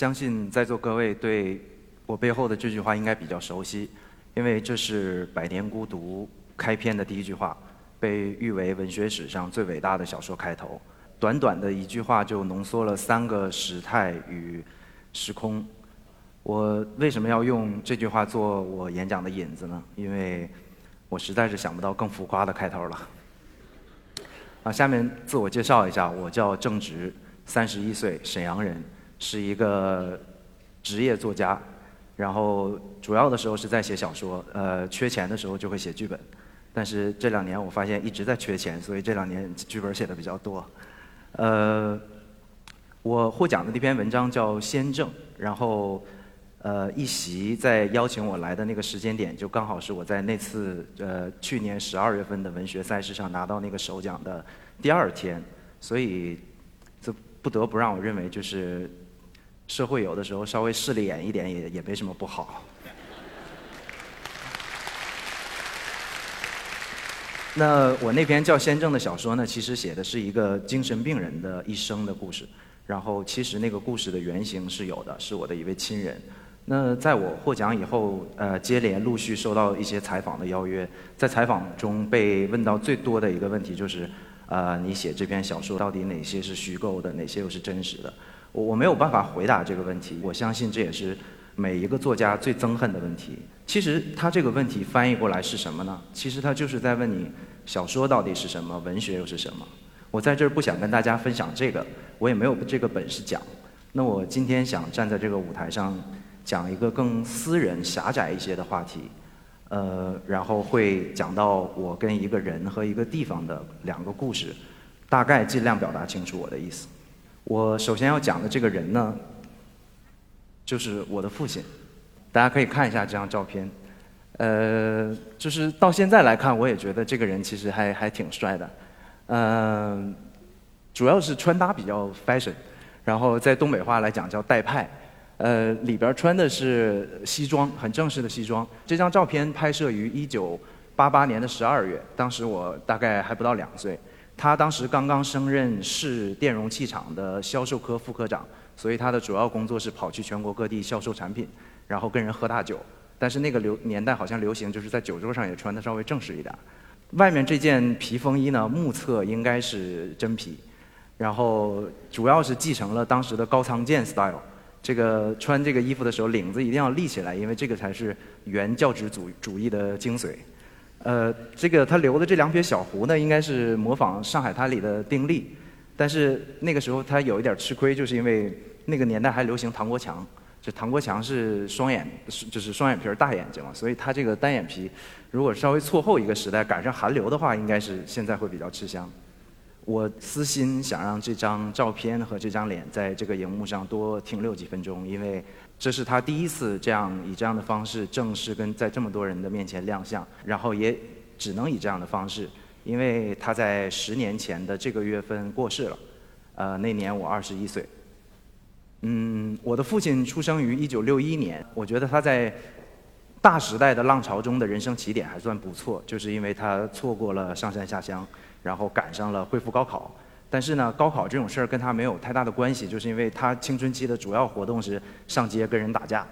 相信在座各位对我背后的这句话应该比较熟悉，因为这是《百年孤独》开篇的第一句话，被誉为文学史上最伟大的小说开头。短短的一句话就浓缩了三个时态与时空。我为什么要用这句话做我演讲的引子呢？因为我实在是想不到更浮夸的开头了。啊，下面自我介绍一下，我叫郑直，三十一岁，沈阳人，是一个职业作家。然后主要的时候是在写小说，呃，缺钱的时候就会写剧本。但是这两年我发现一直在缺钱，所以这两年剧本写的比较多。呃，我获奖的那篇文章叫《先正》，然后呃一席在邀请我来的那个时间点，就刚好是我在那次呃去年十二月份的文学赛事上拿到那个首奖的第二天，所以这不得不让我认为，就是社会有的时候稍微势利眼一点也也没什么不好。那我那篇叫《先正》的小说呢，其实写的是一个精神病人的一生的故事。然后，其实那个故事的原型是有的，是我的一位亲人。那在我获奖以后，呃，接连陆续收到一些采访的邀约，在采访中被问到最多的一个问题就是：呃，你写这篇小说到底哪些是虚构的，哪些又是真实的？我我没有办法回答这个问题。我相信这也是每一个作家最憎恨的问题。其实他这个问题翻译过来是什么呢？其实他就是在问你，小说到底是什么，文学又是什么？我在这儿不想跟大家分享这个，我也没有这个本事讲。那我今天想站在这个舞台上，讲一个更私人、狭窄一些的话题，呃，然后会讲到我跟一个人和一个地方的两个故事，大概尽量表达清楚我的意思。我首先要讲的这个人呢，就是我的父亲。大家可以看一下这张照片，呃，就是到现在来看，我也觉得这个人其实还还挺帅的，嗯，主要是穿搭比较 fashion，然后在东北话来讲叫带派，呃，里边穿的是西装，很正式的西装。这张照片拍摄于一九八八年的十二月，当时我大概还不到两岁，他当时刚刚升任市电容器厂的销售科副科长，所以他的主要工作是跑去全国各地销售产品。然后跟人喝大酒，但是那个流年代好像流行，就是在酒桌上也穿的稍微正式一点。外面这件皮风衣呢，目测应该是真皮，然后主要是继承了当时的高仓健 style。这个穿这个衣服的时候，领子一定要立起来，因为这个才是原教旨主主义的精髓。呃，这个他留的这两撇小胡呢，应该是模仿《上海滩》里的丁力，但是那个时候他有一点吃亏，就是因为那个年代还流行唐国强。就唐国强是双眼，就 是双眼皮大眼睛嘛，所以他这个单眼皮，如果稍微错后一个时代赶上韩流的话，应该是现在会比较吃香。我私心想让这张照片和这张脸在这个荧幕上多停留几分钟，因为这是他第一次这样以这样的方式正式跟在这么多人的面前亮相，然后也只能以这样的方式，因为他在十年前的这个月份过世了，呃，那年我二十一岁。嗯，我的父亲出生于一九六一年。我觉得他在大时代的浪潮中的人生起点还算不错，就是因为他错过了上山下乡，然后赶上了恢复高考。但是呢，高考这种事儿跟他没有太大的关系，就是因为他青春期的主要活动是上街跟人打架。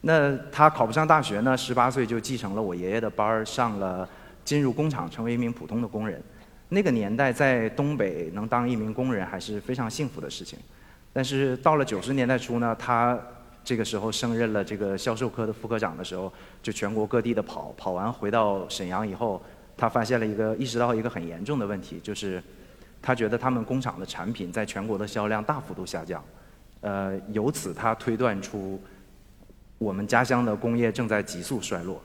那他考不上大学呢，十八岁就继承了我爷爷的班儿，上了进入工厂，成为一名普通的工人。那个年代在东北能当一名工人还是非常幸福的事情。但是到了九十年代初呢，他这个时候升任了这个销售科的副科长的时候，就全国各地的跑，跑完回到沈阳以后，他发现了一个意识到一个很严重的问题，就是他觉得他们工厂的产品在全国的销量大幅度下降，呃，由此他推断出我们家乡的工业正在急速衰落。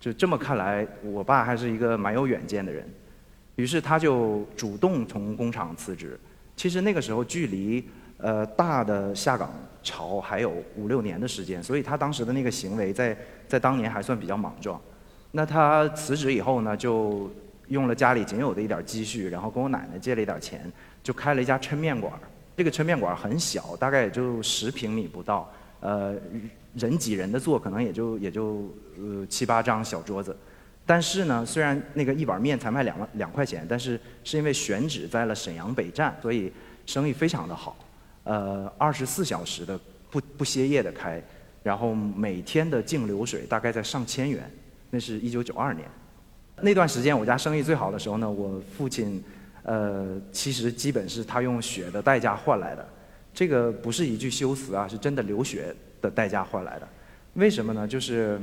就这么看来，我爸还是一个蛮有远见的人，于是他就主动从工厂辞职。其实那个时候距离呃，大的下岗潮还有五六年的时间，所以他当时的那个行为在在当年还算比较莽撞。那他辞职以后呢，就用了家里仅有的一点积蓄，然后跟我奶奶借了一点钱，就开了一家抻面馆。这个抻面馆很小，大概也就十平米不到，呃，人挤人的坐，可能也就也就呃七八张小桌子。但是呢，虽然那个一碗面才卖两万两块钱，但是是因为选址在了沈阳北站，所以生意非常的好。呃，二十四小时的不不歇业的开，然后每天的净流水大概在上千元，那是一九九二年。那段时间我家生意最好的时候呢，我父亲，呃，其实基本是他用血的代价换来的，这个不是一句修辞啊，是真的流血的代价换来的。为什么呢？就是，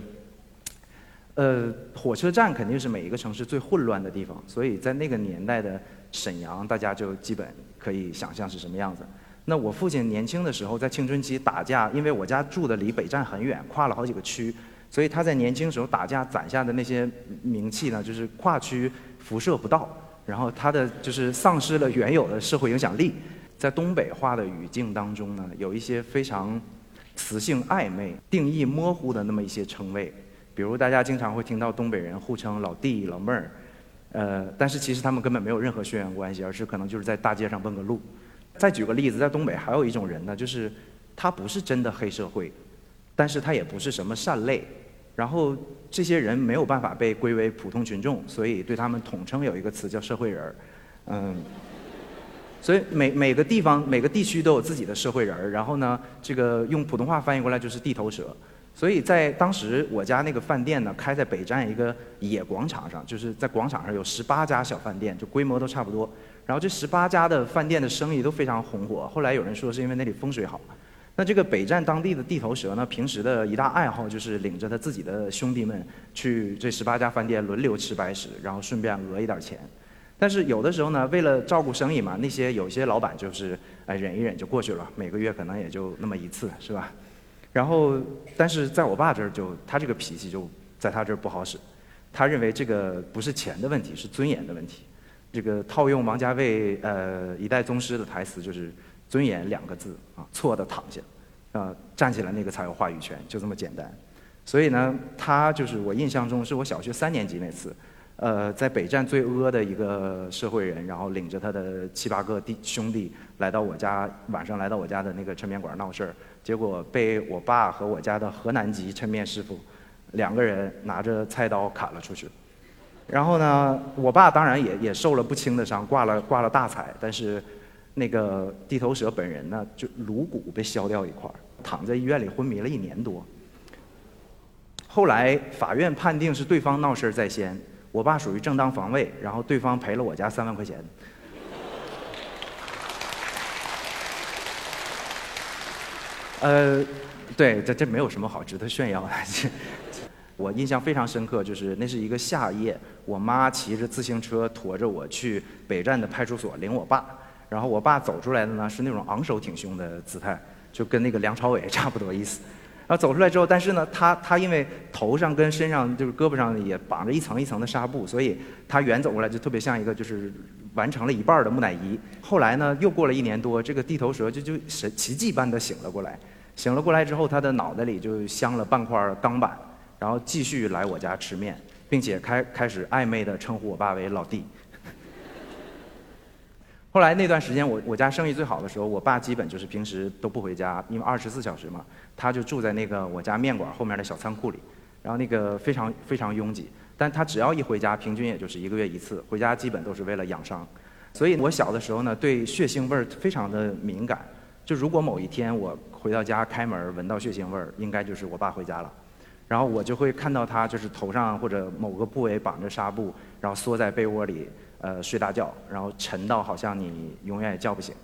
呃，火车站肯定是每一个城市最混乱的地方，所以在那个年代的沈阳，大家就基本可以想象是什么样子。那我父亲年轻的时候在青春期打架，因为我家住的离北站很远，跨了好几个区，所以他在年轻时候打架攒下的那些名气呢，就是跨区辐射不到，然后他的就是丧失了原有的社会影响力。在东北话的语境当中呢，有一些非常词性暧昧、定义模糊的那么一些称谓，比如大家经常会听到东北人互称老弟、老妹儿，呃，但是其实他们根本没有任何血缘关系，而是可能就是在大街上问个路。再举个例子，在东北还有一种人呢，就是他不是真的黑社会，但是他也不是什么善类，然后这些人没有办法被归为普通群众，所以对他们统称有一个词叫社会人儿，嗯，所以每每个地方每个地区都有自己的社会人儿，然后呢，这个用普通话翻译过来就是地头蛇，所以在当时我家那个饭店呢，开在北站一个野广场上，就是在广场上有十八家小饭店，就规模都差不多。然后这十八家的饭店的生意都非常红火。后来有人说是因为那里风水好。那这个北站当地的地头蛇呢，平时的一大爱好就是领着他自己的兄弟们去这十八家饭店轮流吃白食，然后顺便讹一点钱。但是有的时候呢，为了照顾生意嘛，那些有些老板就是哎忍一忍就过去了，每个月可能也就那么一次，是吧？然后，但是在我爸这儿就他这个脾气就在他这儿不好使，他认为这个不是钱的问题，是尊严的问题。这个套用王家卫呃一代宗师的台词就是“尊严”两个字啊，错的躺下，啊站起来那个才有话语权，就这么简单。所以呢，他就是我印象中是我小学三年级那次，呃，在北站最阿的一个社会人，然后领着他的七八个弟兄弟来到我家，晚上来到我家的那个抻面馆闹事儿，结果被我爸和我家的河南籍抻面师傅两个人拿着菜刀砍了出去。然后呢，我爸当然也也受了不轻的伤，挂了挂了大彩。但是，那个地头蛇本人呢，就颅骨被削掉一块，躺在医院里昏迷了一年多。后来法院判定是对方闹事在先，我爸属于正当防卫，然后对方赔了我家三万块钱。呃，对，这这没有什么好值得炫耀的。我印象非常深刻，就是那是一个夏夜，我妈骑着自行车驮着我去北站的派出所领我爸，然后我爸走出来的呢是那种昂首挺胸的姿态，就跟那个梁朝伟差不多意思。然后走出来之后，但是呢，他他因为头上跟身上就是胳膊上也绑着一层一层的纱布，所以他远走过来就特别像一个就是完成了一半的木乃伊。后来呢，又过了一年多，这个地头蛇就就神奇迹般的醒了过来，醒了过来之后，他的脑袋里就镶了半块钢板。然后继续来我家吃面，并且开开始暧昧的称呼我爸为老弟。后来那段时间，我我家生意最好的时候，我爸基本就是平时都不回家，因为二十四小时嘛，他就住在那个我家面馆后面的小仓库里，然后那个非常非常拥挤，但他只要一回家，平均也就是一个月一次，回家基本都是为了养伤。所以我小的时候呢，对血腥味儿非常的敏感，就如果某一天我回到家开门闻到血腥味儿，应该就是我爸回家了。然后我就会看到他，就是头上或者某个部位绑着纱布，然后缩在被窝里，呃，睡大觉，然后沉到好像你永远也叫不醒。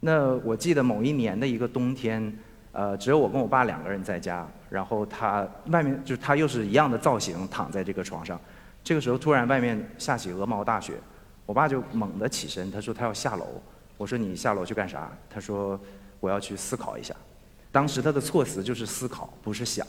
那我记得某一年的一个冬天，呃，只有我跟我爸两个人在家，然后他外面就是他又是一样的造型，躺在这个床上。这个时候突然外面下起鹅毛大雪，我爸就猛地起身，他说他要下楼。我说你下楼去干啥？他说我要去思考一下。当时他的措辞就是思考，不是想。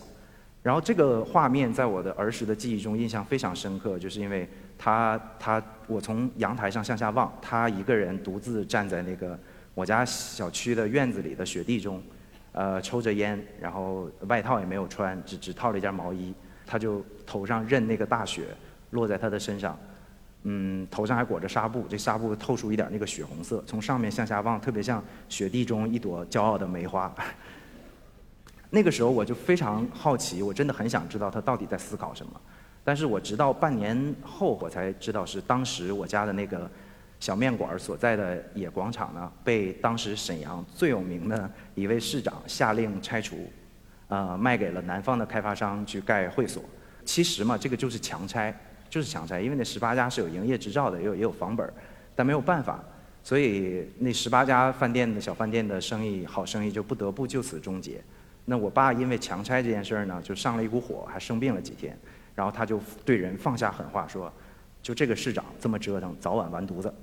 然后这个画面在我的儿时的记忆中印象非常深刻，就是因为他他我从阳台上向下望，他一个人独自站在那个我家小区的院子里的雪地中，呃抽着烟，然后外套也没有穿，只只套了一件毛衣，他就头上任那个大雪落在他的身上，嗯头上还裹着纱布，这纱布透出一点那个血红色，从上面向下望，特别像雪地中一朵骄傲的梅花。那个时候我就非常好奇，我真的很想知道他到底在思考什么。但是我直到半年后我才知道，是当时我家的那个小面馆所在的野广场呢，被当时沈阳最有名的一位市长下令拆除，呃，卖给了南方的开发商去盖会所。其实嘛，这个就是强拆，就是强拆，因为那十八家是有营业执照的，也有也有房本但没有办法，所以那十八家饭店的小饭店的生意好生意就不得不就此终结。那我爸因为强拆这件事儿呢，就上了一股火，还生病了几天，然后他就对人放下狠话说，就这个市长这么折腾，早晚完犊子。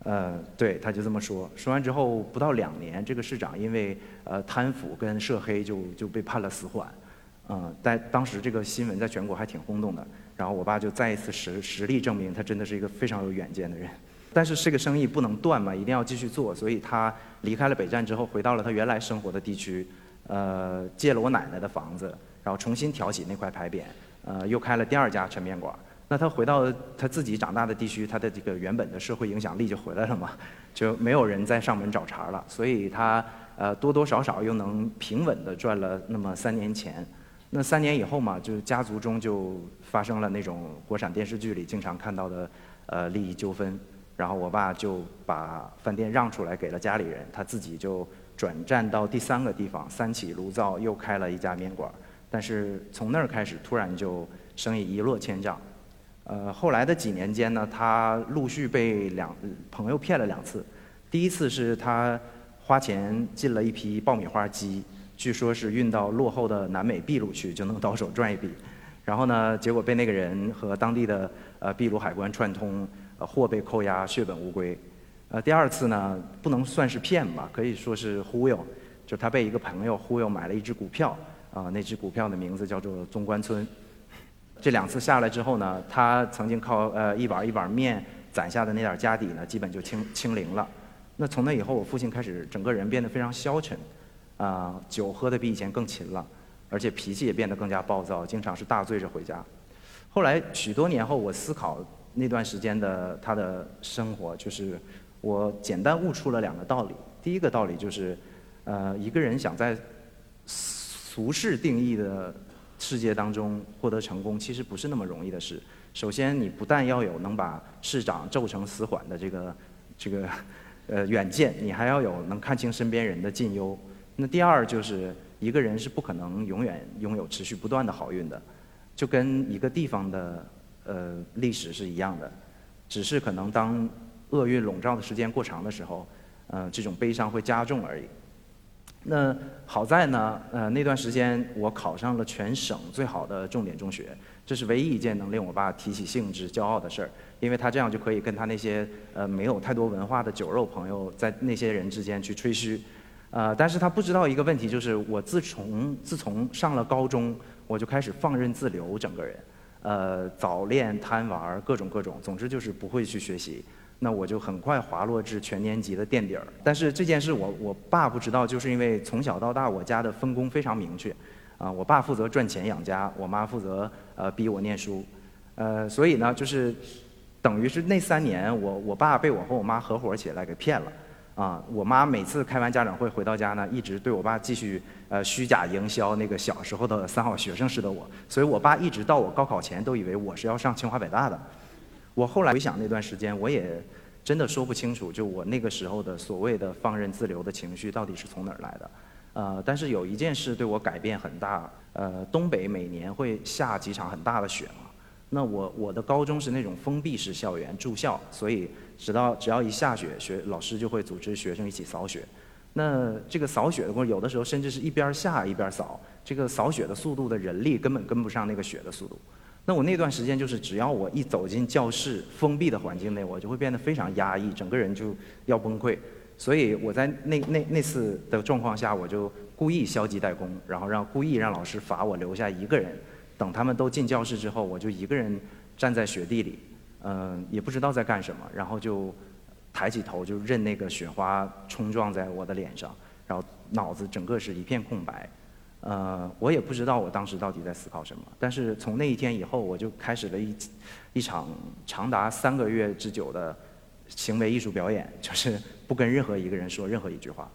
呃，对，他就这么说。说完之后，不到两年，这个市长因为呃贪腐跟涉黑就就被判了死缓。嗯，但当时这个新闻在全国还挺轰动的。然后我爸就再一次实实力证明，他真的是一个非常有远见的人。但是这个生意不能断嘛，一定要继续做。所以他离开了北站之后，回到了他原来生活的地区，呃，借了我奶奶的房子，然后重新挑起那块牌匾，呃，又开了第二家抻面馆。那他回到他自己长大的地区，他的这个原本的社会影响力就回来了嘛，就没有人在上门找茬了，所以他呃多多少少又能平稳的赚了那么三年钱。那三年以后嘛，就家族中就发生了那种国产电视剧里经常看到的呃利益纠纷，然后我爸就把饭店让出来给了家里人，他自己就转战到第三个地方三起炉灶又开了一家面馆，但是从那儿开始突然就生意一落千丈。呃，后来的几年间呢，他陆续被两朋友骗了两次。第一次是他花钱进了一批爆米花机，据说是运到落后的南美秘鲁去就能到手赚一笔。然后呢，结果被那个人和当地的呃秘鲁海关串通，货被扣押，血本无归。呃，第二次呢，不能算是骗吧，可以说是忽悠，就他被一个朋友忽悠买了一只股票，啊，那只股票的名字叫做中关村。这两次下来之后呢，他曾经靠呃一碗一碗面攒下的那点家底呢，基本就清清零了。那从那以后，我父亲开始整个人变得非常消沉，啊，酒喝的比以前更勤了，而且脾气也变得更加暴躁，经常是大醉着回家。后来许多年后，我思考那段时间的他的生活，就是我简单悟出了两个道理。第一个道理就是，呃，一个人想在俗世定义的。世界当中获得成功其实不是那么容易的事。首先，你不但要有能把市长奏成死缓的这个这个呃远见，你还要有能看清身边人的近忧。那第二就是一个人是不可能永远拥有持续不断的好运的，就跟一个地方的呃历史是一样的，只是可能当厄运笼罩的时间过长的时候，呃这种悲伤会加重而已。那好在呢，呃，那段时间我考上了全省最好的重点中学，这是唯一一件能令我爸提起兴致、骄傲的事儿，因为他这样就可以跟他那些呃没有太多文化的酒肉朋友在那些人之间去吹嘘，呃，但是他不知道一个问题，就是我自从自从上了高中，我就开始放任自流，整个人，呃，早恋、贪玩，各种各种，总之就是不会去学习。那我就很快滑落至全年级的垫底儿。但是这件事我我爸不知道，就是因为从小到大我家的分工非常明确，啊，我爸负责赚钱养家，我妈负责呃逼我念书，呃，所以呢就是等于是那三年我我爸被我和我妈合伙起来给骗了，啊，我妈每次开完家长会回到家呢，一直对我爸继续呃虚假营销那个小时候的三好学生似的我，所以我爸一直到我高考前都以为我是要上清华北大的。我后来回想那段时间，我也真的说不清楚，就我那个时候的所谓的放任自流的情绪到底是从哪儿来的。呃，但是有一件事对我改变很大。呃，东北每年会下几场很大的雪嘛。那我我的高中是那种封闭式校园住校，所以直到只要一下雪，学老师就会组织学生一起扫雪。那这个扫雪的过程，有的时候甚至是一边下一边扫，这个扫雪的速度的人力根本跟不上那个雪的速度。那我那段时间就是，只要我一走进教室封闭的环境内，我就会变得非常压抑，整个人就要崩溃。所以我在那那那次的状况下，我就故意消极怠工，然后让故意让老师罚我留下一个人。等他们都进教室之后，我就一个人站在雪地里，嗯，也不知道在干什么，然后就抬起头就任那个雪花冲撞在我的脸上，然后脑子整个是一片空白。呃，我也不知道我当时到底在思考什么，但是从那一天以后，我就开始了一一场长达三个月之久的行为艺术表演，就是不跟任何一个人说任何一句话，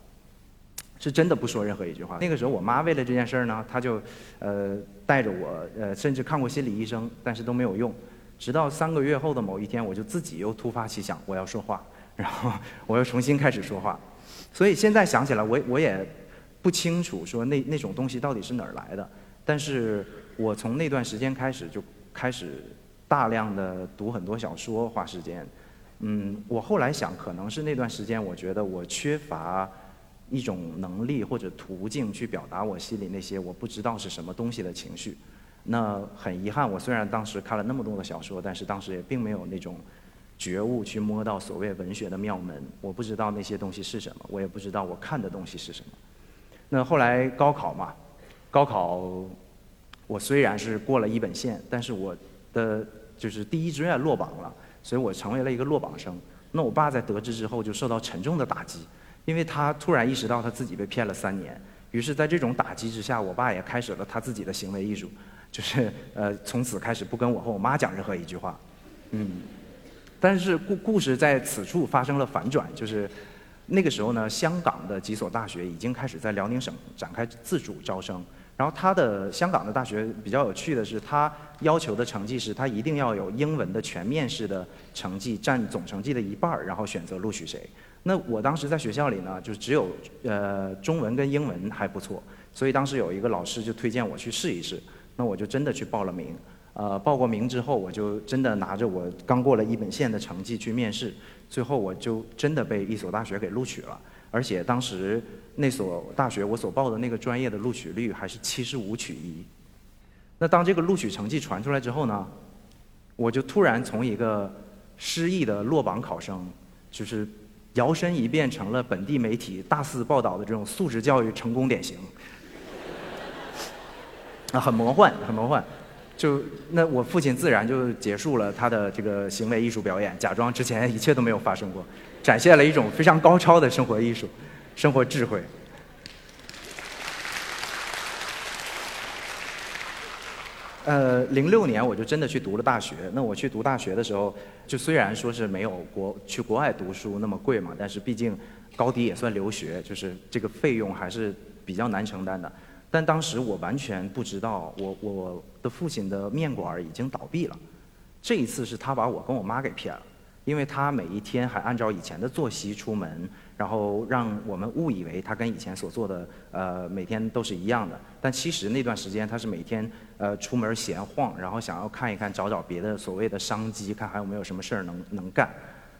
是真的不说任何一句话。那个时候，我妈为了这件事儿呢，她就呃带着我，呃，甚至看过心理医生，但是都没有用。直到三个月后的某一天，我就自己又突发奇想，我要说话，然后我又重新开始说话。所以现在想起来，我我也不清楚说那那种东西到底是哪儿来的。但是我从那段时间开始就开始大量的读很多小说，花时间。嗯，我后来想，可能是那段时间，我觉得我缺乏一种能力或者途径去表达我心里那些我不知道是什么东西的情绪。那很遗憾，我虽然当时看了那么多的小说，但是当时也并没有那种觉悟去摸到所谓文学的妙门。我不知道那些东西是什么，我也不知道我看的东西是什么。那后来高考嘛，高考我虽然是过了一本线，但是我的就是第一志愿落榜了。所以我成为了一个落榜生。那我爸在得知之后就受到沉重的打击，因为他突然意识到他自己被骗了三年。于是，在这种打击之下，我爸也开始了他自己的行为艺术，就是呃，从此开始不跟我和我妈讲任何一句话。嗯，但是故故事在此处发生了反转，就是那个时候呢，香港的几所大学已经开始在辽宁省展开自主招生。然后他的香港的大学比较有趣的是，他要求的成绩是他一定要有英文的全面式的成绩占总成绩的一半儿，然后选择录取谁。那我当时在学校里呢，就只有呃中文跟英文还不错，所以当时有一个老师就推荐我去试一试。那我就真的去报了名。呃，报过名之后，我就真的拿着我刚过了一本线的成绩去面试，最后我就真的被一所大学给录取了，而且当时。那所大学我所报的那个专业的录取率还是七十五取一。那当这个录取成绩传出来之后呢，我就突然从一个失意的落榜考生，就是摇身一变成了本地媒体大肆报道的这种素质教育成功典型。啊，很魔幻，很魔幻。就那我父亲自然就结束了他的这个行为艺术表演，假装之前一切都没有发生过，展现了一种非常高超的生活艺术。生活智慧。呃，零六年我就真的去读了大学。那我去读大学的时候，就虽然说是没有国去国外读书那么贵嘛，但是毕竟高低也算留学，就是这个费用还是比较难承担的。但当时我完全不知道，我我的父亲的面馆已经倒闭了。这一次是他把我跟我妈给骗了，因为他每一天还按照以前的作息出门。然后让我们误以为他跟以前所做的呃每天都是一样的，但其实那段时间他是每天呃出门闲晃，然后想要看一看找找别的所谓的商机，看还有没有什么事儿能能干。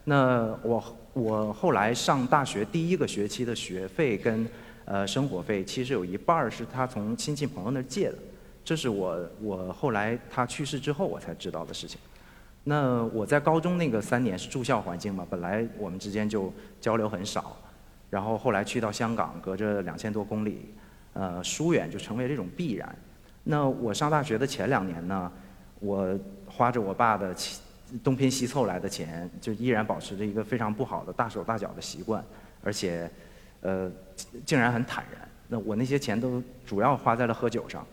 那我我后来上大学第一个学期的学费跟呃生活费，其实有一半儿是他从亲戚朋友那儿借的，这是我我后来他去世之后我才知道的事情。那我在高中那个三年是住校环境嘛，本来我们之间就交流很少，然后后来去到香港，隔着两千多公里，呃，疏远就成为这种必然。那我上大学的前两年呢，我花着我爸的东拼西凑来的钱，就依然保持着一个非常不好的大手大脚的习惯，而且，呃，竟然很坦然。那我那些钱都主要花在了喝酒上。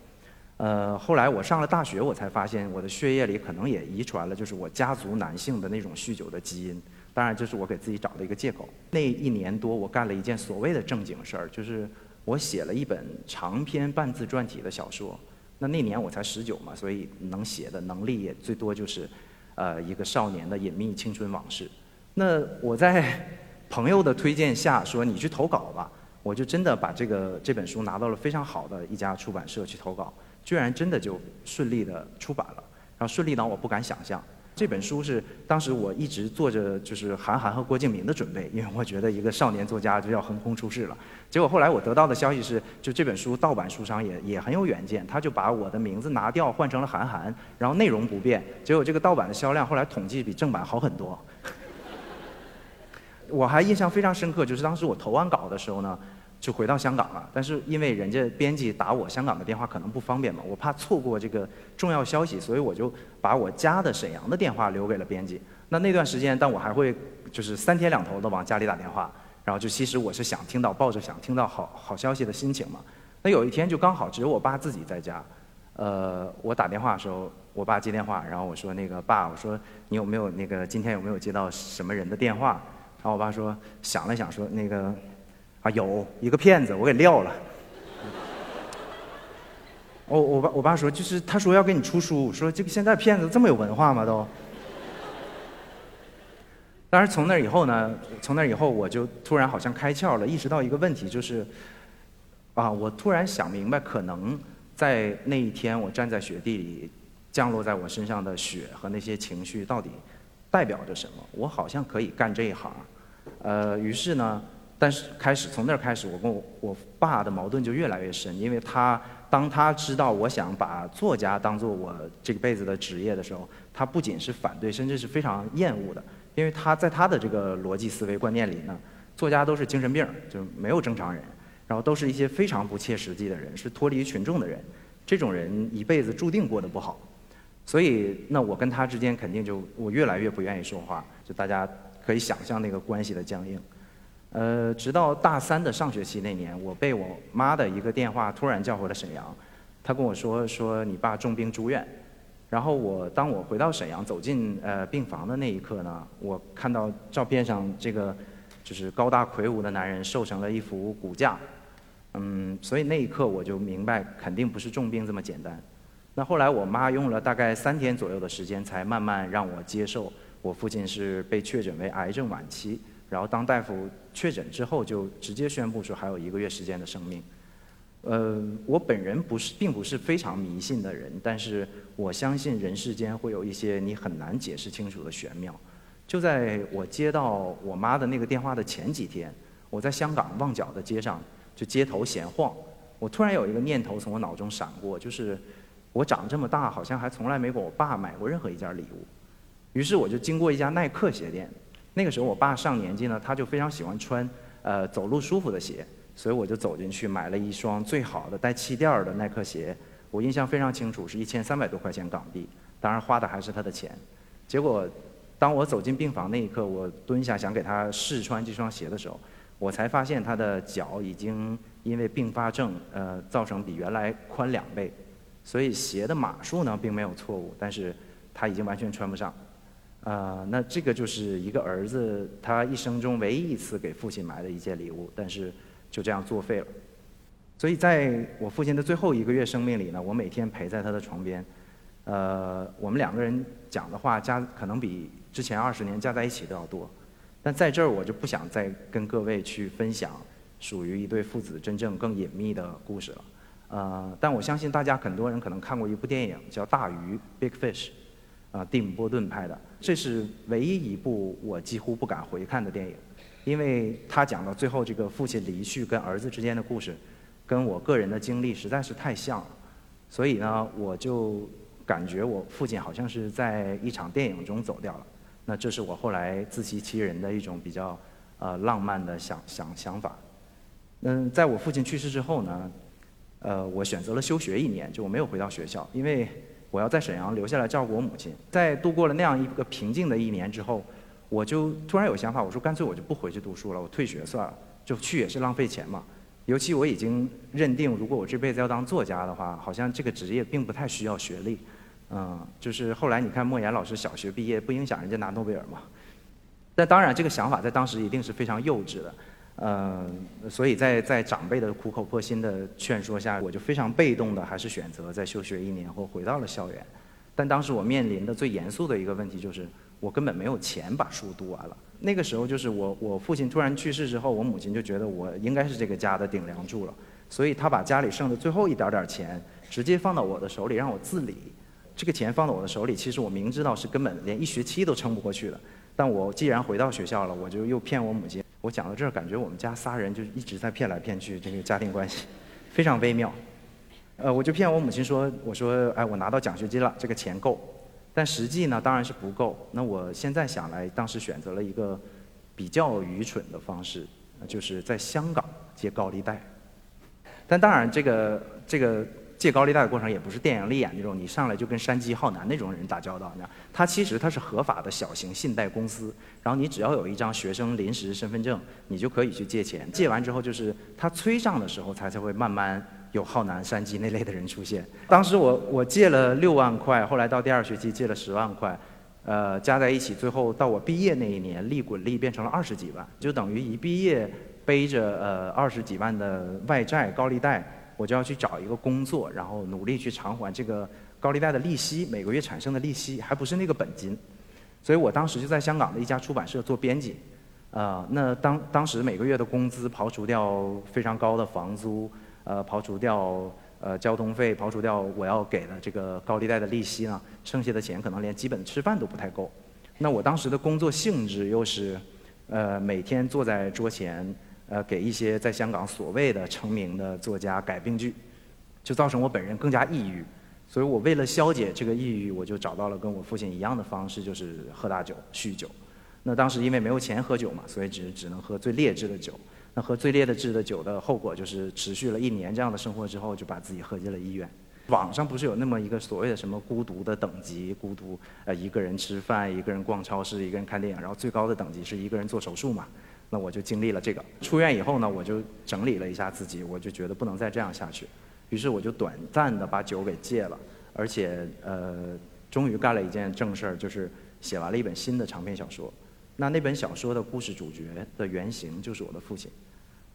呃，后来我上了大学，我才发现我的血液里可能也遗传了，就是我家族男性的那种酗酒的基因。当然，这是我给自己找的一个借口。那一年多，我干了一件所谓的正经事儿，就是我写了一本长篇半自传体的小说。那那年我才十九嘛，所以能写的能力也最多就是，呃，一个少年的隐秘青春往事。那我在朋友的推荐下说你去投稿吧，我就真的把这个这本书拿到了非常好的一家出版社去投稿。居然真的就顺利的出版了，然后顺利到我不敢想象。这本书是当时我一直做着就是韩寒和郭敬明的准备，因为我觉得一个少年作家就要横空出世了。结果后来我得到的消息是，就这本书盗版书商也也很有远见，他就把我的名字拿掉换成了韩寒，然后内容不变。结果这个盗版的销量后来统计比正版好很多。我还印象非常深刻，就是当时我投完稿的时候呢。就回到香港了，但是因为人家编辑打我香港的电话可能不方便嘛，我怕错过这个重要消息，所以我就把我家的沈阳的电话留给了编辑。那那段时间，但我还会就是三天两头的往家里打电话，然后就其实我是想听到抱着想听到好好消息的心情嘛。那有一天就刚好只有我爸自己在家，呃，我打电话的时候，我爸接电话，然后我说那个爸，我说你有没有那个今天有没有接到什么人的电话？然后我爸说想了想说那个。啊，有一个骗子，我给撂了。我我爸我爸说，就是他说要给你出书，说这个现在骗子这么有文化吗？都。当然从那以后呢，从那以后我就突然好像开窍了，意识到一个问题，就是，啊，我突然想明白，可能在那一天我站在雪地里，降落在我身上的雪和那些情绪到底代表着什么？我好像可以干这一行。呃，于是呢，但是开始从那儿开始，我跟我我爸的矛盾就越来越深，因为他。当他知道我想把作家当做我这辈子的职业的时候，他不仅是反对，甚至是非常厌恶的。因为他在他的这个逻辑思维观念里呢，作家都是精神病，就没有正常人，然后都是一些非常不切实际的人，是脱离群众的人。这种人一辈子注定过得不好。所以，那我跟他之间肯定就我越来越不愿意说话，就大家可以想象那个关系的僵硬。呃，直到大三的上学期那年，我被我妈的一个电话突然叫回了沈阳。她跟我说：“说你爸重病住院。”然后我当我回到沈阳，走进呃病房的那一刻呢，我看到照片上这个就是高大魁梧的男人瘦成了一副骨架。嗯，所以那一刻我就明白，肯定不是重病这么简单。那后来我妈用了大概三天左右的时间，才慢慢让我接受我父亲是被确诊为癌症晚期。然后当大夫确诊之后，就直接宣布说还有一个月时间的生命。呃，我本人不是，并不是非常迷信的人，但是我相信人世间会有一些你很难解释清楚的玄妙。就在我接到我妈的那个电话的前几天，我在香港旺角的街上就街头闲晃，我突然有一个念头从我脑中闪过，就是我长这么大好像还从来没给我爸买过任何一件礼物。于是我就经过一家耐克鞋店。那个时候我爸上年纪呢，他就非常喜欢穿呃走路舒服的鞋，所以我就走进去买了一双最好的带气垫的耐克鞋。我印象非常清楚，是一千三百多块钱港币，当然花的还是他的钱。结果当我走进病房那一刻，我蹲下想给他试穿这双鞋的时候，我才发现他的脚已经因为并发症呃造成比原来宽两倍，所以鞋的码数呢并没有错误，但是他已经完全穿不上。啊，那这个就是一个儿子他一生中唯一一次给父亲买的一件礼物，但是就这样作废了。所以在我父亲的最后一个月生命里呢，我每天陪在他的床边，呃，我们两个人讲的话加可能比之前二十年加在一起都要多。但在这儿我就不想再跟各位去分享属于一对父子真正更隐秘的故事了。呃，但我相信大家很多人可能看过一部电影叫《大鱼》（Big Fish）。啊，蒂姆·波顿拍的，这是唯一一部我几乎不敢回看的电影，因为他讲到最后这个父亲离去跟儿子之间的故事，跟我个人的经历实在是太像了，所以呢，我就感觉我父亲好像是在一场电影中走掉了。那这是我后来自欺欺人的一种比较呃浪漫的想想想法。嗯，在我父亲去世之后呢，呃，我选择了休学一年，就我没有回到学校，因为。我要在沈阳留下来照顾我母亲。在度过了那样一个平静的一年之后，我就突然有想法，我说干脆我就不回去读书了，我退学算了，就去也是浪费钱嘛。尤其我已经认定，如果我这辈子要当作家的话，好像这个职业并不太需要学历。嗯，就是后来你看莫言老师小学毕业，不影响人家拿诺贝尔嘛。但当然，这个想法在当时一定是非常幼稚的。呃，所以在在长辈的苦口婆心的劝说下，我就非常被动的，还是选择在休学一年后回到了校园。但当时我面临的最严肃的一个问题就是，我根本没有钱把书读完了。那个时候就是我我父亲突然去世之后，我母亲就觉得我应该是这个家的顶梁柱了，所以她把家里剩的最后一点点钱直接放到我的手里让我自理。这个钱放到我的手里，其实我明知道是根本连一学期都撑不过去的。但我既然回到学校了，我就又骗我母亲。我讲到这儿，感觉我们家仨人就一直在骗来骗去，这个家庭关系非常微妙。呃，我就骗我母亲说，我说，哎，我拿到奖学金了，这个钱够。但实际呢，当然是不够。那我现在想来，当时选择了一个比较愚蠢的方式，就是在香港借高利贷。但当然，这个这个。借高利贷的过程也不是电影里演那种，你上来就跟山鸡浩南那种人打交道。你知道，他其实他是合法的小型信贷公司，然后你只要有一张学生临时身份证，你就可以去借钱。借完之后，就是他催账的时候，才才会慢慢有浩南、山鸡那类的人出现。当时我我借了六万块，后来到第二学期借了十万块，呃，加在一起，最后到我毕业那一年，利滚利变成了二十几万，就等于一毕业背着呃二十几万的外债高利贷。我就要去找一个工作，然后努力去偿还这个高利贷的利息，每个月产生的利息，还不是那个本金。所以我当时就在香港的一家出版社做编辑，啊，那当当时每个月的工资刨除掉非常高的房租，呃，刨除掉呃交通费，刨除掉我要给的这个高利贷的利息呢，剩下的钱可能连基本吃饭都不太够。那我当时的工作性质又是，呃，每天坐在桌前，呃，给一些在香港所谓的成名的作家改病句，就造成我本人更加抑郁。所以我为了消解这个抑郁，我就找到了跟我父亲一样的方式，就是喝大酒、酗酒。那当时因为没有钱喝酒嘛，所以只只能喝最劣质的酒。那喝最劣的质的酒的后果就是持续了一年这样的生活之后，就把自己喝进了医院。网上不是有那么一个所谓的什么孤独的等级？孤独呃一个人吃饭，一个人逛超市，一个人看电影，然后最高的等级是一个人做手术嘛？那我就经历了这个。出院以后呢，我就整理了一下自己，我就觉得不能再这样下去。于是我就短暂的把酒给戒了，而且呃，终于干了一件正事儿，就是写完了一本新的长篇小说。那那本小说的故事主角的原型就是我的父亲。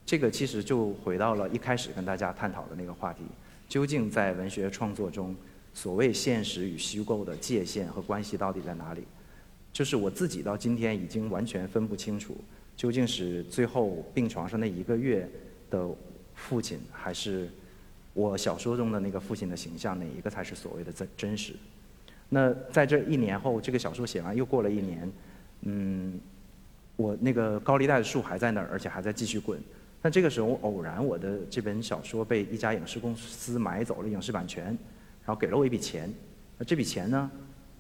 这个其实就回到了一开始跟大家探讨的那个话题：究竟在文学创作中，所谓现实与虚构的界限和关系到底在哪里？就是我自己到今天已经完全分不清楚，究竟是最后病床上那一个月的父亲，还是？我小说中的那个父亲的形象，哪一个才是所谓的真真实？那在这一年后，这个小说写完又过了一年，嗯，我那个高利贷的树还在那儿，而且还在继续滚。但这个时候偶然，我的这本小说被一家影视公司买走了影视版权，然后给了我一笔钱。那这笔钱呢，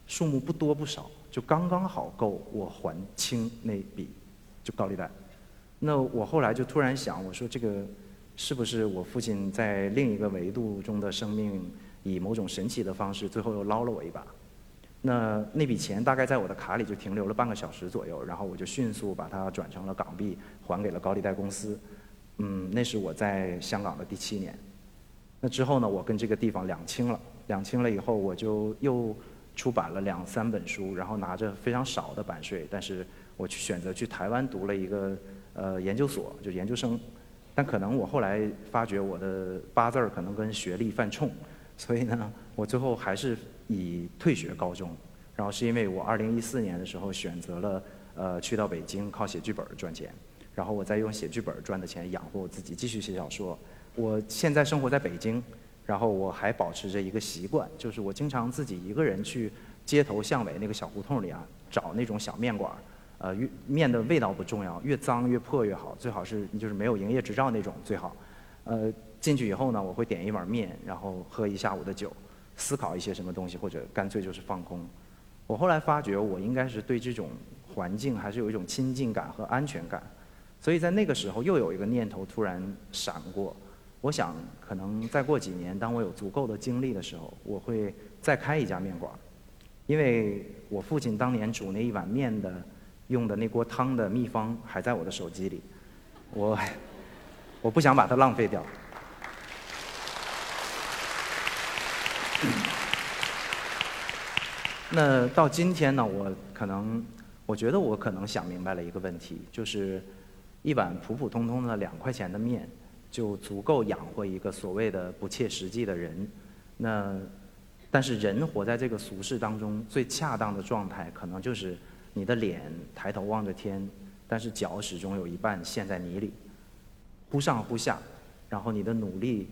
数目不多不少，就刚刚好够我还清那笔就高利贷。那我后来就突然想，我说这个。是不是我父亲在另一个维度中的生命，以某种神奇的方式，最后又捞了我一把？那那笔钱大概在我的卡里就停留了半个小时左右，然后我就迅速把它转成了港币，还给了高利贷公司。嗯，那是我在香港的第七年。那之后呢，我跟这个地方两清了，两清了以后，我就又出版了两三本书，然后拿着非常少的版税，但是我去选择去台湾读了一个呃研究所，就研究生。但可能我后来发觉我的八字儿可能跟学历犯冲，所以呢，我最后还是以退学告终。然后是因为我二零一四年的时候选择了呃去到北京靠写剧本赚钱，然后我再用写剧本赚的钱养活我自己，继续写小说。我现在生活在北京，然后我还保持着一个习惯，就是我经常自己一个人去街头巷尾那个小胡同里啊，找那种小面馆。呃，越面的味道不重要，越脏越破越好，最好是就是没有营业执照那种最好。呃，进去以后呢，我会点一碗面，然后喝一下午的酒，思考一些什么东西，或者干脆就是放空。我后来发觉，我应该是对这种环境还是有一种亲近感和安全感，所以在那个时候又有一个念头突然闪过，我想可能再过几年，当我有足够的精力的时候，我会再开一家面馆，因为我父亲当年煮那一碗面的。用的那锅汤的秘方还在我的手机里，我我不想把它浪费掉。那到今天呢，我可能我觉得我可能想明白了一个问题，就是一碗普普通通的两块钱的面就足够养活一个所谓的不切实际的人。那但是人活在这个俗世当中，最恰当的状态可能就是。你的脸抬头望着天，但是脚始终有一半陷在泥里，忽上忽下，然后你的努力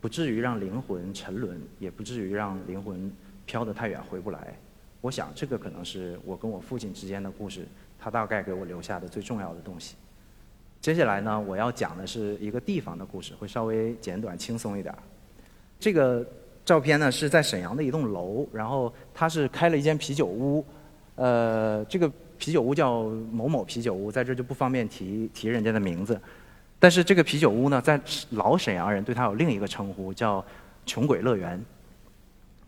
不至于让灵魂沉沦，也不至于让灵魂飘得太远回不来。我想这个可能是我跟我父亲之间的故事，他大概给我留下的最重要的东西。接下来呢，我要讲的是一个地方的故事，会稍微简短轻松一点。这个照片呢是在沈阳的一栋楼，然后他是开了一间啤酒屋。呃，这个啤酒屋叫某某啤酒屋，在这就不方便提提人家的名字。但是这个啤酒屋呢，在老沈阳人对它有另一个称呼，叫“穷鬼乐园”，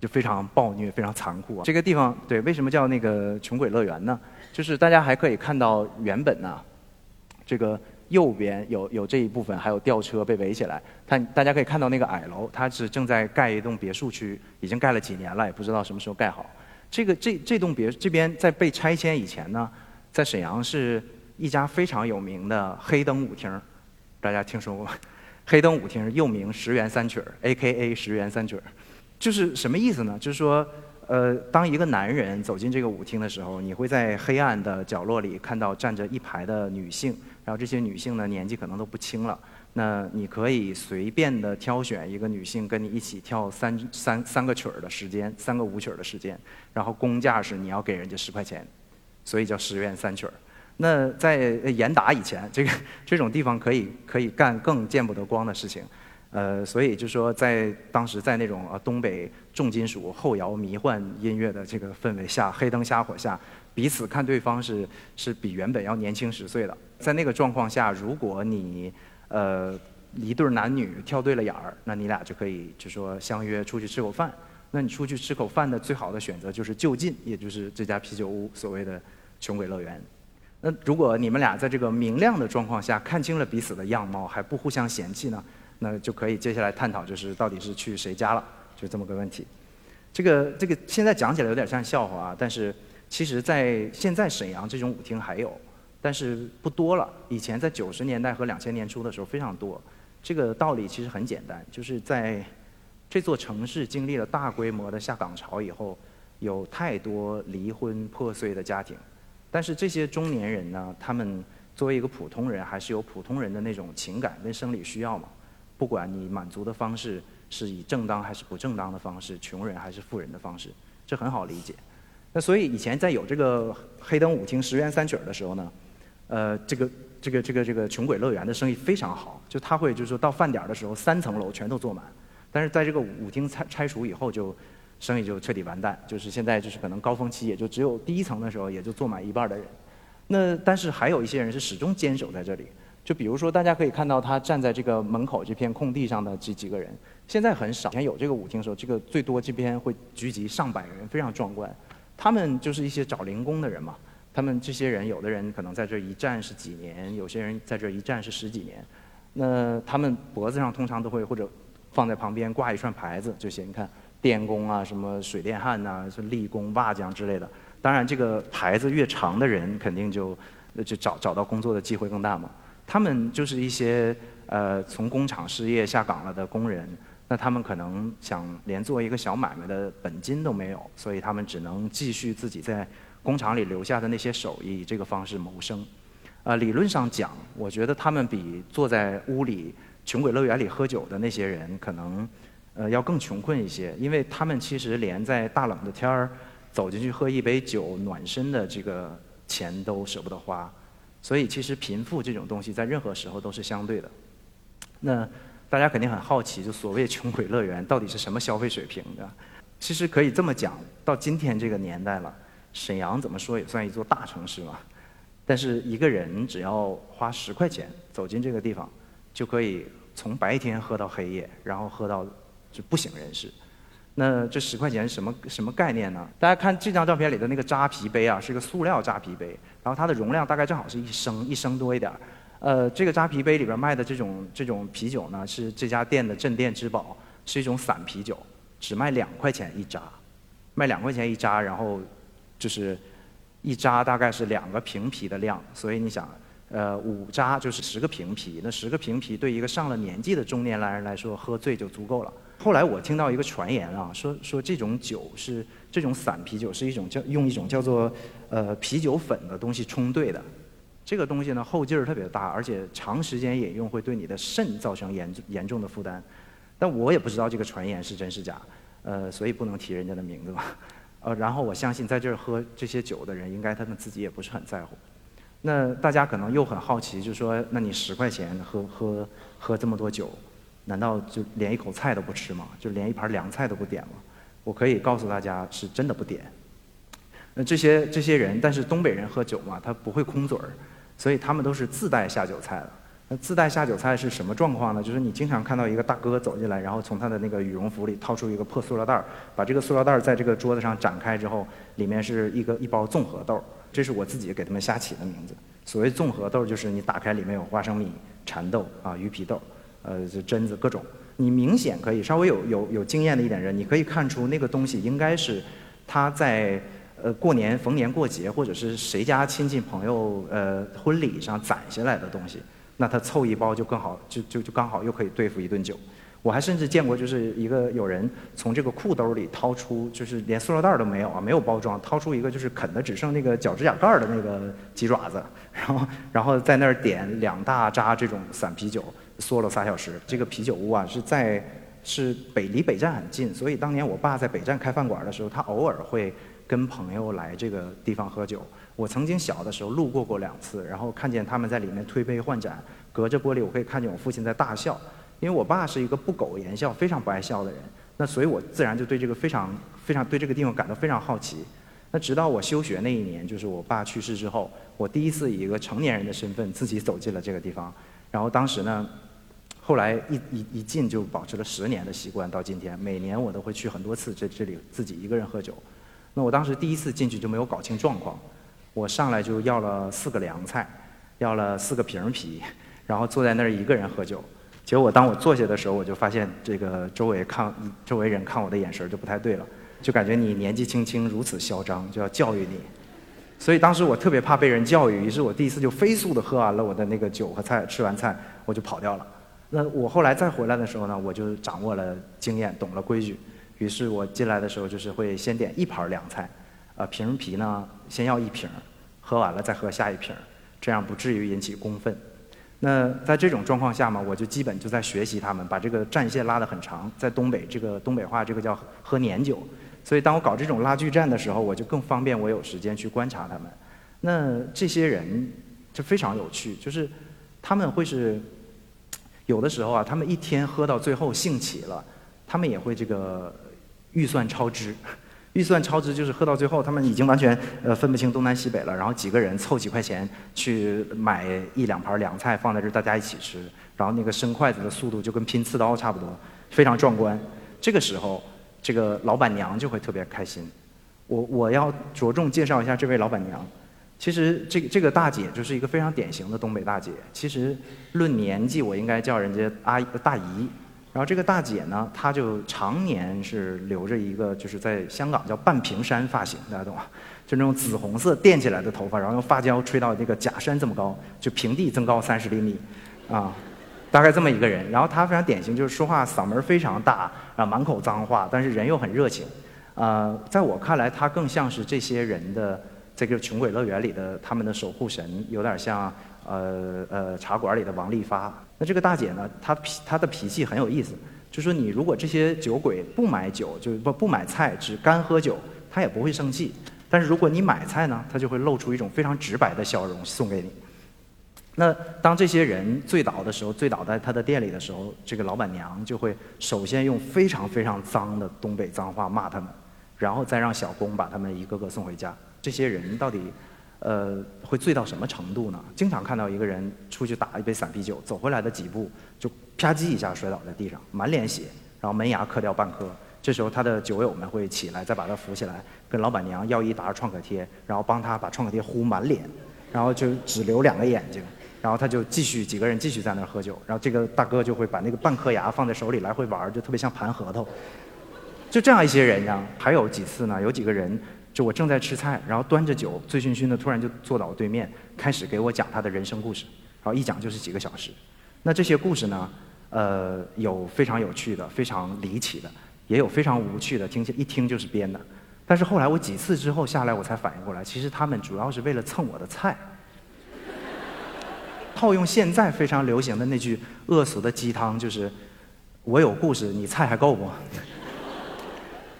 就非常暴虐、非常残酷。这个地方对，为什么叫那个“穷鬼乐园”呢？就是大家还可以看到原本呢，这个右边有有这一部分，还有吊车被围起来。它大家可以看到那个矮楼，它是正在盖一栋别墅区，已经盖了几年了，也不知道什么时候盖好。这个这这栋别这边在被拆迁以前呢，在沈阳是一家非常有名的黑灯舞厅大家听说过吗？黑灯舞厅又名十元三曲儿，A.K.A. 十元三曲儿，就是什么意思呢？就是说，呃，当一个男人走进这个舞厅的时候，你会在黑暗的角落里看到站着一排的女性，然后这些女性呢年纪可能都不轻了。那你可以随便的挑选一个女性跟你一起跳三三三个曲儿的时间，三个舞曲儿的时间，然后公价是你要给人家十块钱，所以叫十元三曲儿。那在严打以前，这个这种地方可以可以干更见不得光的事情，呃，所以就说在当时在那种呃东北重金属后摇迷幻音乐的这个氛围下，黑灯瞎火下，彼此看对方是是比原本要年轻十岁的，在那个状况下，如果你呃一对男女跳对了眼儿，那你俩就可以就说相约出去吃口饭。那你出去吃口饭的最好的选择就是就近，也就是这家啤酒屋，所谓的穷鬼乐园。那如果你们俩在这个明亮的状况下看清了彼此的样貌，还不互相嫌弃呢，那就可以接下来探讨就是到底是去谁家了，就这么个问题。这个这个现在讲起来有点像笑话啊，但是其实在现在沈阳这种舞厅还有，但是不多了。以前在九十年代和两千年初的时候非常多。这个道理其实很简单，就是在这座城市经历了大规模的下岗潮以后，有太多离婚破碎的家庭。但是这些中年人呢，他们作为一个普通人，还是有普通人的那种情感跟生理需要嘛。不管你满足的方式是以正当还是不正当的方式，穷人还是富人的方式，这很好理解。那所以以前在有这个黑灯舞厅十元三曲的时候呢，呃，这个这个这个这个穷鬼乐园的生意非常好，就他会就是说到饭点的时候，三层楼全都坐满。但是在这个舞厅拆拆除以后就。生意就彻底完蛋，就是现在就是可能高峰期也就只有第一层的时候也就坐满一半的人，那但是还有一些人是始终坚守在这里，就比如说大家可以看到他站在这个门口这片空地上的这几个人，现在很少。以前有这个舞厅的时候，这个最多这边会聚集上百人，非常壮观。他们就是一些找零工的人嘛，他们这些人有的人可能在这一站是几年，有些人在这一站是十几年，那他们脖子上通常都会或者放在旁边挂一串牌子，就写你看。电工啊，什么水电焊呐，是力工、瓦匠之类的。当然，这个牌子越长的人，肯定就就找找到工作的机会更大嘛。他们就是一些呃从工厂失业下岗了的工人，那他们可能想连做一个小买卖的本金都没有，所以他们只能继续自己在工厂里留下的那些手艺，这个方式谋生。啊，理论上讲，我觉得他们比坐在屋里穷鬼乐园里喝酒的那些人可能。呃，要更穷困一些，因为他们其实连在大冷的天儿走进去喝一杯酒暖身的这个钱都舍不得花，所以其实贫富这种东西在任何时候都是相对的。那大家肯定很好奇，就所谓穷鬼乐园到底是什么消费水平的？其实可以这么讲，到今天这个年代了，沈阳怎么说也算一座大城市嘛，但是一个人只要花十块钱走进这个地方，就可以从白天喝到黑夜，然后喝到。就不省人事。那这十块钱什么什么概念呢？大家看这张照片里的那个扎啤杯啊，是个塑料扎啤杯，然后它的容量大概正好是一升，一升多一点儿。呃，这个扎啤杯里边卖的这种这种啤酒呢，是这家店的镇店之宝，是一种散啤酒，只卖两块钱一扎，卖两块钱一扎，然后就是一扎大概是两个瓶啤的量，所以你想。呃，五扎就是十个瓶啤，那十个瓶啤对一个上了年纪的中年男人来说，喝醉就足够了。后来我听到一个传言啊，说说这种酒是这种散啤酒是一种叫用一种叫做呃啤酒粉的东西冲兑的，这个东西呢后劲儿特别大，而且长时间饮用会对你的肾造成严严重的负担。但我也不知道这个传言是真是假，呃，所以不能提人家的名字嘛。呃，然后我相信在这儿喝这些酒的人，应该他们自己也不是很在乎。那大家可能又很好奇，就说：那你十块钱喝喝喝这么多酒，难道就连一口菜都不吃吗？就连一盘凉菜都不点吗？我可以告诉大家，是真的不点。那这些这些人，但是东北人喝酒嘛，他不会空嘴儿，所以他们都是自带下酒菜的。那自带下酒菜是什么状况呢？就是你经常看到一个大哥走进来，然后从他的那个羽绒服里掏出一个破塑料袋儿，把这个塑料袋儿在这个桌子上展开之后，里面是一个一包综合豆。这是我自己给他们瞎起的名字。所谓综合豆，就是你打开里面有花生米、蚕豆啊、鱼皮豆，呃，榛子各种。你明显可以稍微有有有经验的一点人，你可以看出那个东西应该是他在呃过年逢年过节或者是谁家亲戚朋友呃婚礼上攒下来的东西。那他凑一包就更好，就就就刚好又可以对付一顿酒。我还甚至见过，就是一个有人从这个裤兜里掏出，就是连塑料袋都没有啊，没有包装，掏出一个就是啃的只剩那个脚指甲盖的那个鸡爪子，然后然后在那儿点两大扎这种散啤酒，嗦了仨小时。这个啤酒屋啊是在是北离北站很近，所以当年我爸在北站开饭馆的时候，他偶尔会跟朋友来这个地方喝酒。我曾经小的时候路过过两次，然后看见他们在里面推杯换盏，隔着玻璃我可以看见我父亲在大笑。因为我爸是一个不苟言笑、非常不爱笑的人，那所以我自然就对这个非常、非常对这个地方感到非常好奇。那直到我休学那一年，就是我爸去世之后，我第一次以一个成年人的身份自己走进了这个地方。然后当时呢，后来一一一进就保持了十年的习惯，到今天每年我都会去很多次这这里自己一个人喝酒。那我当时第一次进去就没有搞清状况。我上来就要了四个凉菜，要了四个瓶啤，然后坐在那儿一个人喝酒。结果当我坐下的时候，我就发现这个周围看周围人看我的眼神就不太对了，就感觉你年纪轻轻如此嚣张，就要教育你。所以当时我特别怕被人教育，于是我第一次就飞速的喝完了我的那个酒和菜，吃完菜我就跑掉了。那我后来再回来的时候呢，我就掌握了经验，懂了规矩。于是我进来的时候就是会先点一盘凉菜，啊瓶儿啤呢先要一瓶儿。喝完了再喝下一瓶，这样不至于引起公愤。那在这种状况下嘛，我就基本就在学习他们，把这个战线拉得很长。在东北，这个东北话这个叫喝年酒。所以当我搞这种拉锯战的时候，我就更方便我有时间去观察他们。那这些人就非常有趣，就是他们会是有的时候啊，他们一天喝到最后兴起了，他们也会这个预算超支。预算超支就是喝到最后，他们已经完全呃分不清东南西北了。然后几个人凑几块钱去买一两盘凉菜放在这儿，大家一起吃。然后那个伸筷子的速度就跟拼刺刀差不多，非常壮观。这个时候，这个老板娘就会特别开心。我我要着重介绍一下这位老板娘。其实这个这个大姐就是一个非常典型的东北大姐。其实论年纪，我应该叫人家阿姨大姨。然后这个大姐呢，她就常年是留着一个，就是在香港叫半平山发型，大家懂吗？就那种紫红色垫起来的头发，然后用发胶吹到那个假山这么高，就平地增高三十厘米，啊，大概这么一个人。然后她非常典型，就是说话嗓门非常大，啊，满口脏话，但是人又很热情。啊，在我看来，她更像是这些人的这个穷鬼乐园里的他们的守护神，有点像。呃呃，茶馆里的王丽发，那这个大姐呢，她脾她的脾气很有意思，就说你如果这些酒鬼不买酒，就不不买菜，只干喝酒，她也不会生气。但是如果你买菜呢，她就会露出一种非常直白的笑容送给你。那当这些人醉倒的时候，醉倒在她的店里的时候，这个老板娘就会首先用非常非常脏的东北脏话骂他们，然后再让小工把他们一个个送回家。这些人到底？呃，会醉到什么程度呢？经常看到一个人出去打一杯散啤酒，走回来的几步就啪叽一下摔倒在地上，满脸血，然后门牙磕掉半颗。这时候他的酒友们会起来，再把他扶起来，跟老板娘要一沓创可贴，然后帮他把创可贴糊满脸，然后就只留两个眼睛，然后他就继续几个人继续在那儿喝酒，然后这个大哥就会把那个半颗牙放在手里来回玩，就特别像盘核桃。就这样一些人呢，还有几次呢？有几个人。就我正在吃菜，然后端着酒，醉醺醺的，突然就坐到我对面，开始给我讲他的人生故事，然后一讲就是几个小时。那这些故事呢，呃，有非常有趣的，非常离奇的，也有非常无趣的，听起一听就是编的。但是后来我几次之后下来，我才反应过来，其实他们主要是为了蹭我的菜。套用现在非常流行的那句恶俗的鸡汤，就是“我有故事，你菜还够不？”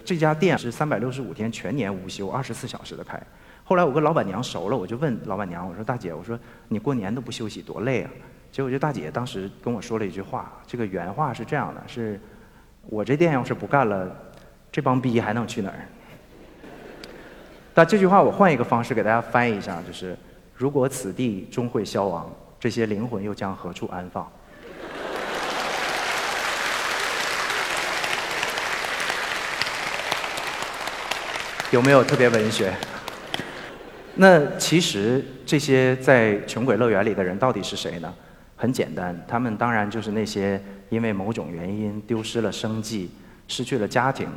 这家店是三百六十五天全年无休，二十四小时的开。后来我跟老板娘熟了，我就问老板娘：“我说大姐，我说你过年都不休息，多累啊！”结果这大姐当时跟我说了一句话，这个原话是这样的：“是我这店要是不干了，这帮逼还能去哪儿？”但这句话我换一个方式给大家翻译一下，就是：如果此地终会消亡，这些灵魂又将何处安放？有没有特别文学？那其实这些在穷鬼乐园里的人到底是谁呢？很简单，他们当然就是那些因为某种原因丢失了生计、失去了家庭，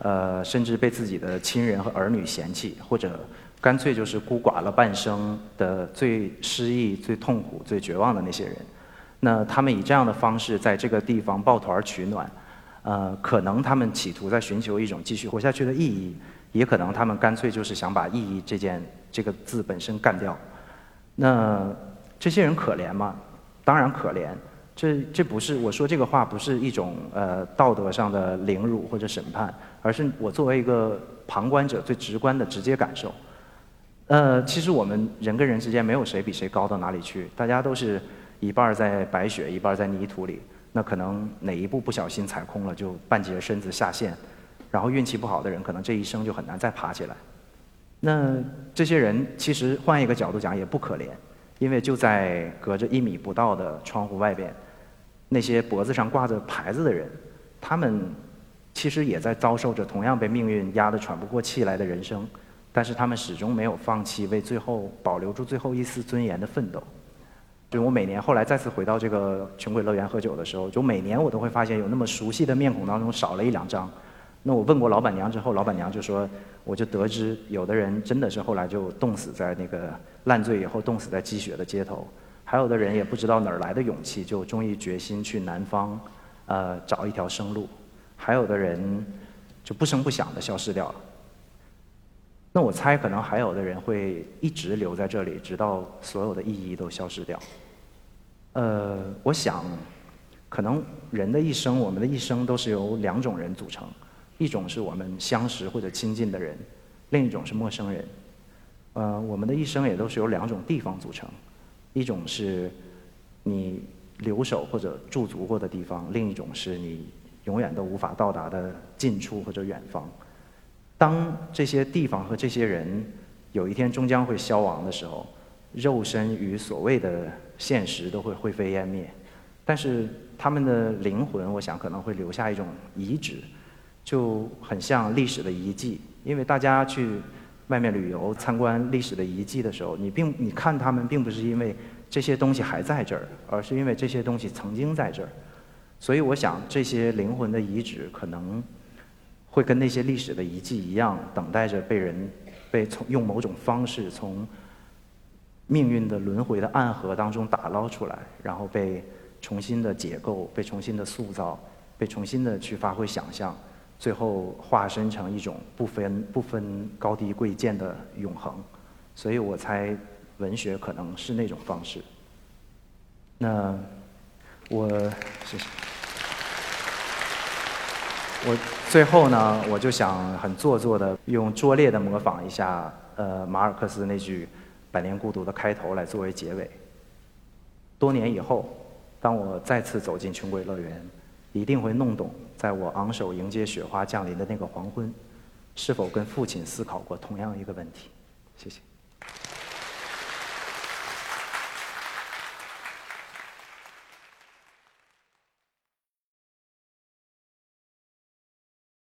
呃，甚至被自己的亲人和儿女嫌弃，或者干脆就是孤寡了半生的最失意、最痛苦、最绝望的那些人。那他们以这样的方式在这个地方抱团取暖，呃，可能他们企图在寻求一种继续活下去的意义，也可能他们干脆就是想把“意义”这件这个字本身干掉。那这些人可怜吗？当然可怜。这这不是我说这个话不是一种呃道德上的凌辱或者审判，而是我作为一个旁观者最直观的直接感受。呃，其实我们人跟人之间没有谁比谁高到哪里去，大家都是一半在白雪，一半在泥土里。那可能哪一步不小心踩空了，就半截身子下线，然后运气不好的人，可能这一生就很难再爬起来。那这些人其实换一个角度讲也不可怜，因为就在隔着一米不到的窗户外边。那些脖子上挂着牌子的人，他们其实也在遭受着同样被命运压得喘不过气来的人生，但是他们始终没有放弃为最后保留住最后一丝尊严的奋斗。就我每年后来再次回到这个穷鬼乐园喝酒的时候，就每年我都会发现有那么熟悉的面孔当中少了一两张。那我问过老板娘之后，老板娘就说，我就得知有的人真的是后来就冻死在那个烂醉以后冻死在积雪的街头。还有的人也不知道哪儿来的勇气，就终于决心去南方，呃，找一条生路。还有的人就不声不响的消失掉了。那我猜，可能还有的人会一直留在这里，直到所有的意义都消失掉。呃，我想，可能人的一生，我们的一生都是由两种人组成：一种是我们相识或者亲近的人，另一种是陌生人。呃，我们的一生也都是由两种地方组成。一种是你留守或者驻足过的地方，另一种是你永远都无法到达的近处或者远方。当这些地方和这些人有一天终将会消亡的时候，肉身与所谓的现实都会灰飞烟灭，但是他们的灵魂，我想可能会留下一种遗址，就很像历史的遗迹，因为大家去。外面旅游参观历史的遗迹的时候，你并你看他们并不是因为这些东西还在这儿，而是因为这些东西曾经在这儿。所以我想，这些灵魂的遗址可能会跟那些历史的遗迹一样，等待着被人被从用某种方式从命运的轮回的暗河当中打捞出来，然后被重新的解构，被重新的塑造，被重新的去发挥想象。最后化身成一种不分不分高低贵贱的永恒，所以我猜文学可能是那种方式。那我谢谢。我最后呢，我就想很做作的用拙劣的模仿一下呃马尔克斯那句《百年孤独》的开头来作为结尾。多年以后，当我再次走进穷鬼乐园，一定会弄懂。在我昂首迎接雪花降临的那个黄昏，是否跟父亲思考过同样一个问题？谢谢。